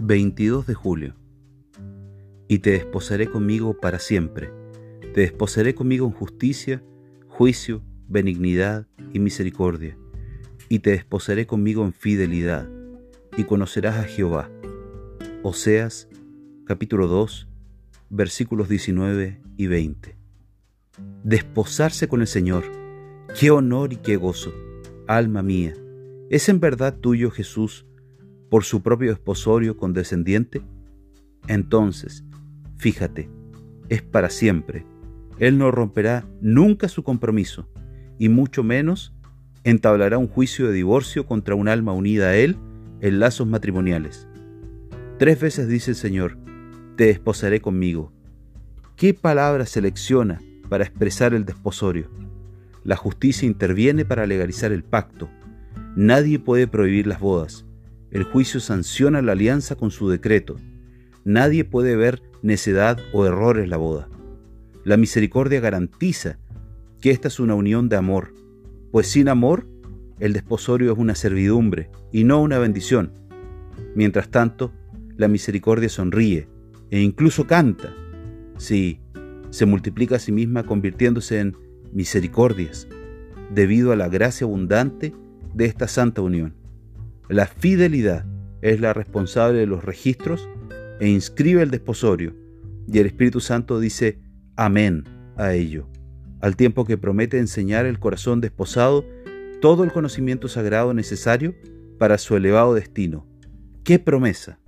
22 de julio. Y te desposaré conmigo para siempre. Te desposaré conmigo en justicia, juicio, benignidad y misericordia. Y te desposaré conmigo en fidelidad. Y conocerás a Jehová. Oseas capítulo 2 versículos 19 y 20. Desposarse con el Señor. Qué honor y qué gozo. Alma mía, ¿es en verdad tuyo Jesús? Por su propio esposorio condescendiente? Entonces, fíjate, es para siempre. Él no romperá nunca su compromiso, y mucho menos entablará un juicio de divorcio contra un alma unida a Él en lazos matrimoniales. Tres veces dice el Señor, te desposaré conmigo. ¿Qué palabra selecciona para expresar el desposorio? La justicia interviene para legalizar el pacto. Nadie puede prohibir las bodas. El juicio sanciona la alianza con su decreto. Nadie puede ver necedad o error en la boda. La misericordia garantiza que esta es una unión de amor, pues sin amor el desposorio es una servidumbre y no una bendición. Mientras tanto, la misericordia sonríe e incluso canta. Sí, se multiplica a sí misma convirtiéndose en misericordias, debido a la gracia abundante de esta santa unión. La fidelidad es la responsable de los registros e inscribe el desposorio, y el Espíritu Santo dice amén a ello, al tiempo que promete enseñar el corazón desposado todo el conocimiento sagrado necesario para su elevado destino. ¡Qué promesa!